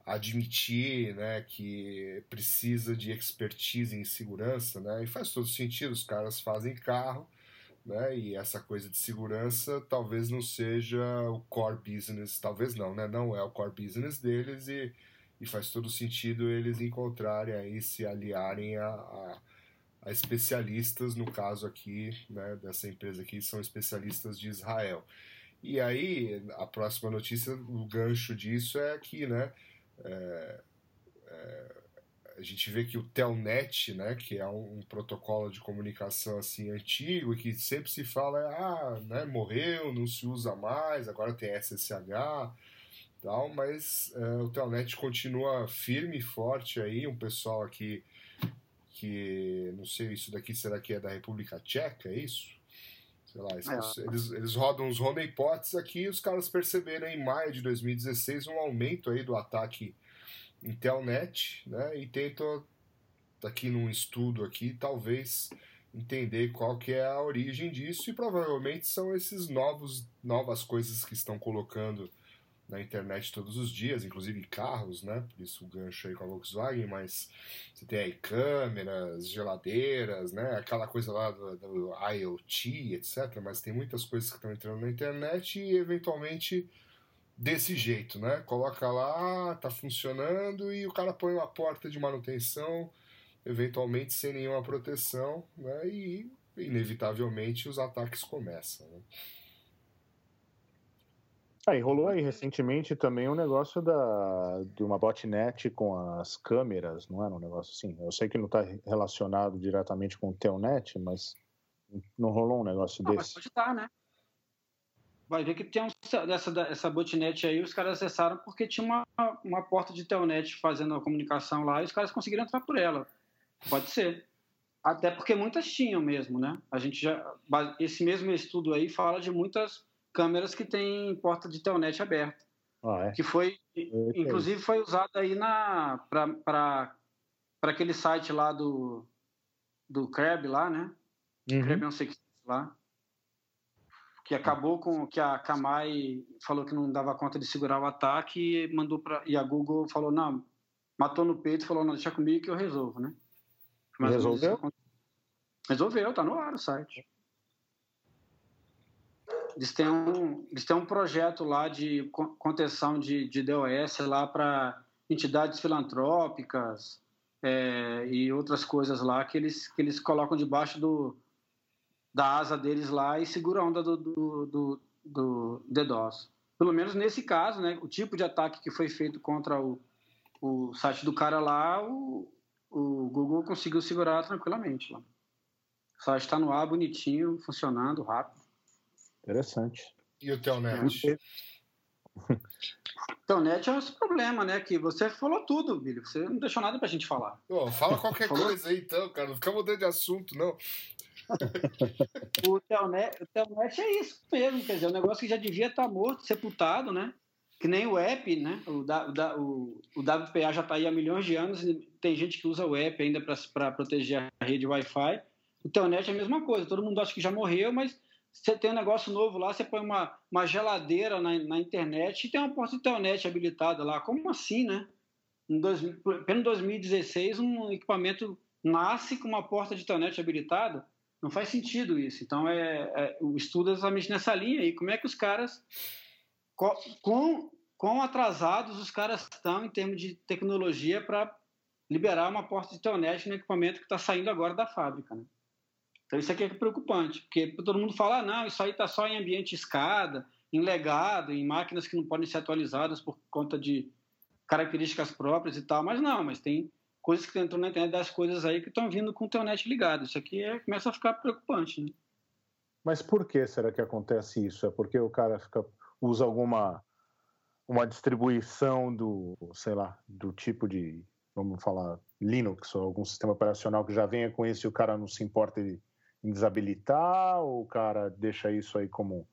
admitir, né, que precisa de expertise em segurança, né, e faz todo sentido, os caras fazem carro, né, e essa coisa de segurança talvez não seja o core business, talvez não, né, não é o core business deles e, e faz todo sentido eles encontrarem aí, se aliarem a, a a especialistas, no caso aqui, né, dessa empresa aqui, são especialistas de Israel. E aí, a próxima notícia, o gancho disso é que, né, é, é, a gente vê que o Telnet, né, que é um, um protocolo de comunicação assim antigo que sempre se fala, ah, né, morreu, não se usa mais, agora tem SSH, tal, mas é, o Telnet continua firme e forte aí, um pessoal aqui que não sei, isso daqui será que é da República Tcheca, é isso? Sei lá, É. eles, eles rodam uns honeypots aqui e os caras perceberam em maio de 2016 um aumento aí do ataque em Telnet, né? E tentam aqui num estudo aqui, talvez entender qual que é a origem disso e provavelmente são esses novos novas coisas que estão colocando na internet todos os dias, inclusive carros, né? Por isso o gancho aí com a Volkswagen, mas você tem aí câmeras, geladeiras, né? Aquela coisa lá do, do IoT, etc. Mas tem muitas coisas que estão entrando na internet e eventualmente desse jeito, né? Coloca lá, tá funcionando e o cara põe uma porta de manutenção, eventualmente sem nenhuma proteção, né? E inevitavelmente os ataques começam. Né? Aí rolou aí recentemente também um negócio da, de uma botnet com as câmeras, não era um negócio assim? Eu sei que não está relacionado diretamente com o Telnet, mas não rolou um negócio Não, mas desse? pode estar, né? Vai ver que tem um, dessa, essa botnet aí, os caras acessaram porque tinha uma, uma porta de telnet fazendo a comunicação lá e os caras conseguiram entrar por ela. Pode ser. Até porque muitas tinham mesmo, né? A gente já. Esse mesmo estudo aí fala de muitas câmeras que têm porta de telnet aberta. Ah, é. Que foi. Eita, Inclusive foi usada aí na. para aquele site lá do. Do Crab lá, né? Uhum. Crab Security lá. Que acabou com. Que a Kamai falou que não dava conta de segurar o ataque e mandou para. E a Google falou: não, matou no peito e falou: não, deixa comigo que eu resolvo, né? Menos Resolveu? Resolveu, tá no ar o site. Eles têm um, eles têm um projeto lá de co- contenção de, de DOS lá para entidades filantrópicas é, e outras coisas lá que eles, que eles colocam debaixo do, da asa deles lá e segura a onda do, do, do, do DDoS. Pelo menos nesse caso, né, o tipo de ataque que foi feito contra o, o site do cara lá, o, o Google conseguiu segurar tranquilamente lá. O site está no ar, bonitinho, funcionando, rápido. Interessante. E o Telnet? Então, net é esse problema, né? Que você falou tudo, Billy. Você não deixou nada pra gente falar. Ô, fala qualquer coisa aí então, cara. Não fica mudando de assunto, não. O Telnet, o Telnet é isso mesmo, quer dizer, um negócio que já devia estar morto, sepultado, né? Que nem o app, né? O, da- o, o WPA já está aí há milhões de anos e tem gente que usa o app ainda para proteger a rede Wi-Fi. O Telnet é a mesma coisa, todo mundo acha que já morreu, mas você tem um negócio novo lá, você põe uma, uma geladeira na, na internet e tem uma porta de Telnet habilitada lá. Como assim, né? Em dois, pelo 2016, um equipamento nasce com uma porta de Telnet habilitada. Não faz sentido isso. Então, é, é, o estudo é exatamente nessa linha aí. Como é que os caras, co- quão, atrasados os caras estão em termos de tecnologia para liberar uma porta de telnet no equipamento que está saindo agora da fábrica, né? Então, isso aqui é preocupante, porque todo mundo fala, ah, não, isso aí está só em ambiente escada, em legado, em máquinas que não podem ser atualizadas por conta de características próprias e tal, mas não, mas tem coisas que entram na internet das coisas aí que estão vindo com o telnet ligado. Isso aqui é, começa a ficar preocupante, né? Mas por que será que acontece isso? É porque o cara fica, usa alguma uma distribuição do, sei lá, do tipo de, vamos falar, Linux ou algum sistema operacional que já venha com isso e o cara não se importa em desabilitar ou o cara deixa isso aí como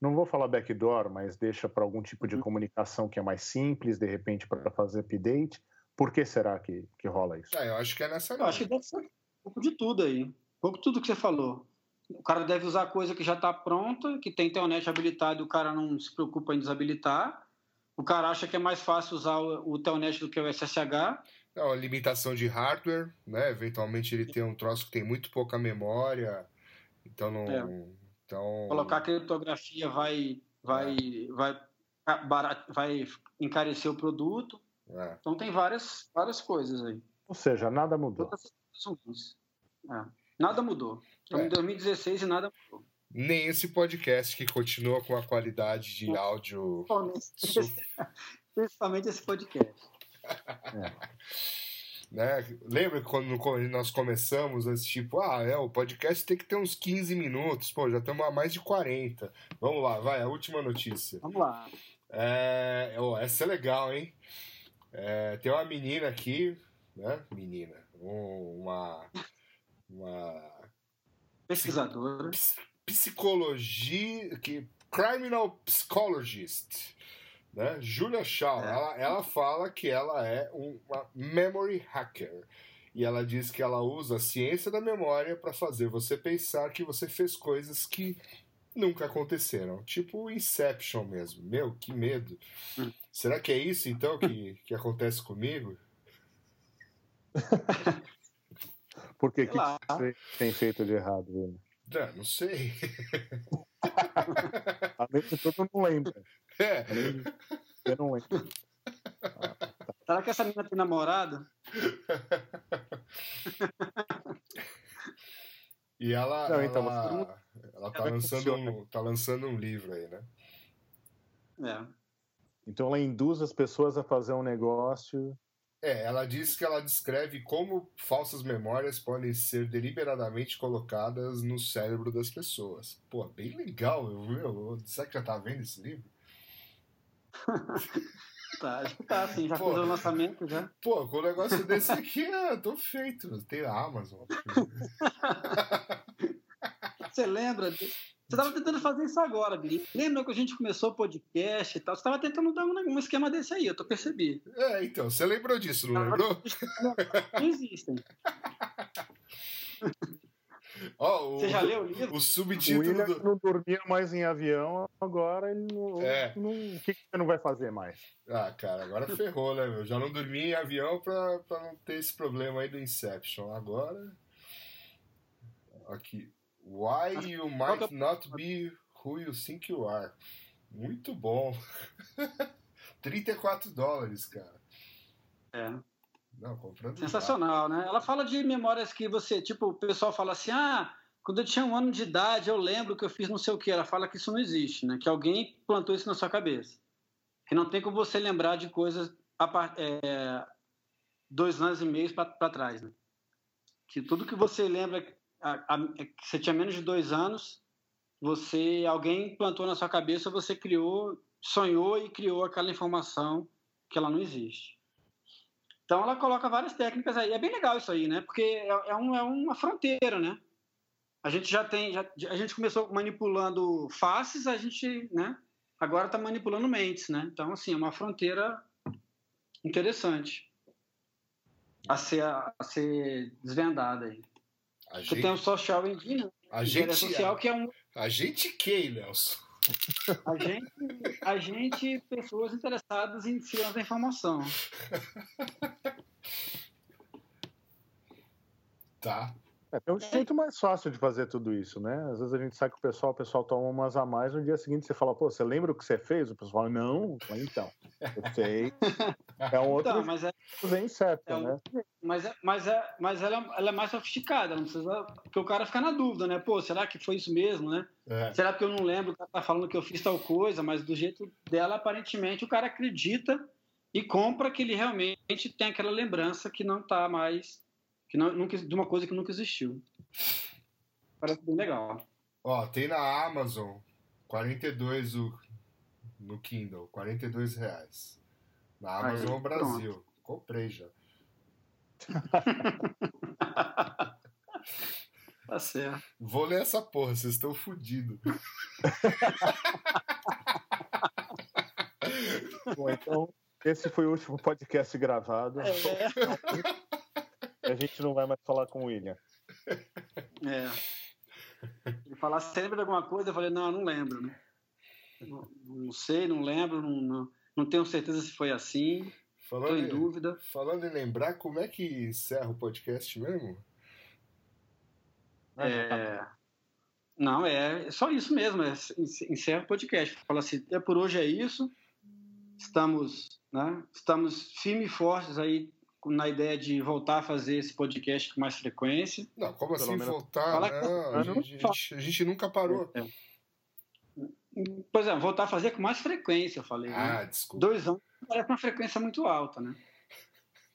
não vou falar backdoor, mas deixa para algum tipo de comunicação que é mais simples, de repente para fazer update. Por que será que, que rola isso? Ah, eu acho que é nessa Eu acho que deve ser um pouco de tudo aí. Um pouco de tudo que você falou. O cara deve usar coisa que já está pronta, que tem telnet habilitado e o cara não se preocupa em desabilitar. O cara acha que é mais fácil usar o, o telnet do que o SSH. É uma limitação de hardware, né? Eventualmente ele tem um troço que tem muito pouca memória, então não. É. Então, Colocar criptografia vai, vai, vai, barat- vai encarecer o produto. é. Então tem várias, várias coisas aí. Ou seja, nada mudou. É. Nada mudou. Estamos É. em 2016 e nada mudou. nem esse podcast que continua com a qualidade de áudio. su- Principalmente esse podcast. Né? Lembra quando nós começamos, antes, tipo, ah, é, o podcast tem que ter uns 15 minutos, pô, já estamos a mais de 40. Vamos lá, vai, a última notícia. Vamos lá. É, ó, essa é legal, hein? É, tem uma menina aqui, né? Menina, um- uma, uma Pesquisadora. ps- psicologia, que criminal psychologist, né? Julia Shaw, É. ela, ela fala que ela é um- uma memory hacker. E ela diz que ela usa a ciência da memória para fazer você pensar que você fez coisas que nunca aconteceram. Tipo Inception mesmo. Meu, que medo. Hum. Será que é isso então que, que acontece comigo? Por que que você tem feito de errado, Vini? Ah, não sei. Além de tudo, eu não lembro. É. Eu não lembro. Será que essa menina tem namorado? E ela, Não, então, ela, ela tá, lançando um, tá lançando um livro aí, né? É. Então ela induz as pessoas a fazer um negócio. É, ela diz que ela descreve como falsas memórias podem ser deliberadamente colocadas no cérebro das pessoas. Pô, bem legal, eu, eu, será que já tá vendo esse livro? Tá, acho que tá, assim, já Pô. fez o lançamento já. Pô, com um negócio desse aqui, eu tô feito. Tem a Amazon. Você lembra? Você estava tentando fazer isso agora, Billy. Lembra que a gente começou o podcast e tal? Você estava tentando dar um, um esquema desse aí, eu tô percebi. É, então, você lembrou disso, não lembrou? Não existem. Ó, o, Você já leu o livro? o O subtítulo William do. não dormia mais em avião, agora ele não. É. não- O que, que você não vai fazer mais? Ah, cara, agora ferrou, né, meu? Já não dormi em avião pra, pra não ter esse problema aí do Inception. Agora. Aqui. Why you might not be who you think you are. Muito bom. 34 dólares, cara. É. Não. Sensacional, né? Ela fala de memórias que você, tipo, o pessoal fala assim, ah, quando eu tinha um ano de idade, eu lembro que eu fiz não sei o que. Ela fala que isso não existe, né? Que alguém plantou isso na sua cabeça. Que não tem como você lembrar de coisas a é, dois anos e meio para trás, né? Que tudo que você lembra, a- a- que você tinha menos de dois anos, você, alguém plantou na sua cabeça, você criou, sonhou e criou aquela informação que ela não existe. Então ela coloca várias técnicas aí. É bem legal isso aí, né? Porque é, é um- é uma fronteira, né? A gente já tem, já- a gente começou manipulando faces, a gente, né? Agora está manipulando mentes, né? Então assim é uma fronteira interessante a ser a ser desvendada aí. A Você tem o gente, social engineering, a gente, social que é um a gente que, Nelson? A gente, a gente pessoas interessadas em segurança da informação. Tá. É, tem um jeito mais fácil de fazer tudo isso, né? Às vezes a gente sai com o pessoal, o pessoal toma umas a mais, no dia seguinte você fala, pô, você lembra o que você fez? O pessoal fala, não. Então, eu sei. É um outro Então, mas é bem certo, É um- né? Mas, é, mas, é, mas ela, ela é mais sofisticada, não precisa. Porque o cara fica na dúvida, né? Pô, será que foi isso mesmo, né? É. Será que eu não lembro? O cara tá falando que eu fiz tal coisa, mas do jeito dela, aparentemente, o cara acredita e compra que ele realmente tem aquela lembrança que não tá mais. Que não, nunca, de uma coisa que nunca existiu. Parece bem legal. Ó, tem na Amazon 42 o, no Kindle, 42 reais. Na Aí, Amazon Brasil. Comprei já. Tá certo. Vou ler essa porra, vocês estão fodidos. Bom, então, esse foi o último podcast gravado. É, A gente não vai mais falar com o William. é. Ele falar sempre de alguma coisa, eu falei, não, eu não lembro, né? Não, não sei, não lembro, não, não, não tenho certeza se foi assim, estou em em, dúvida. falando em lembrar, como é que encerra o podcast mesmo? É... Não, é só isso mesmo, é, encerra o podcast. Fala assim, é por hoje é isso. Estamos, né, estamos firmes e fortes aí na ideia de voltar a fazer esse podcast com mais frequência. Não, como assim menos- voltar? Fala Não, a gente, a gente- a gente nunca parou. É. Pois é, voltar a fazer com mais frequência, eu falei. né? Ah, desculpa. Dois anos parece uma frequência muito alta, né?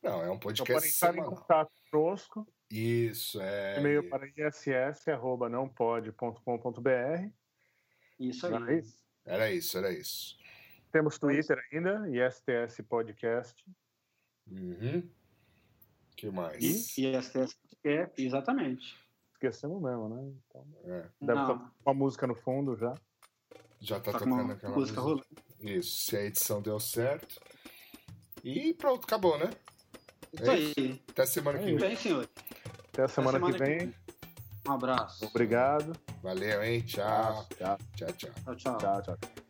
Não, é um Então, podcast podem estar em semanal. contato conosco. Isso, é. E-mail para iss.nãopode.com.br. Isso aí. Não é isso? Era isso, era isso. Temos Twitter ainda, ISTS Podcast. Uhum. que mais? E, e STS é, exatamente. Esquecemos mesmo, né? Então, É, deve Não. estar uma música no fundo já. Já tá, Tá tocando uma aquela música rolando. Isso, se a edição deu certo. E pronto, acabou, né? Isso É aí. Até semana que É vem. Bem, senhor. Até a semana, semana que vem. Um abraço. Obrigado. Valeu, hein? Tchau. Tchau, Tchau, tchau. Tchau, tchau. tchau, tchau.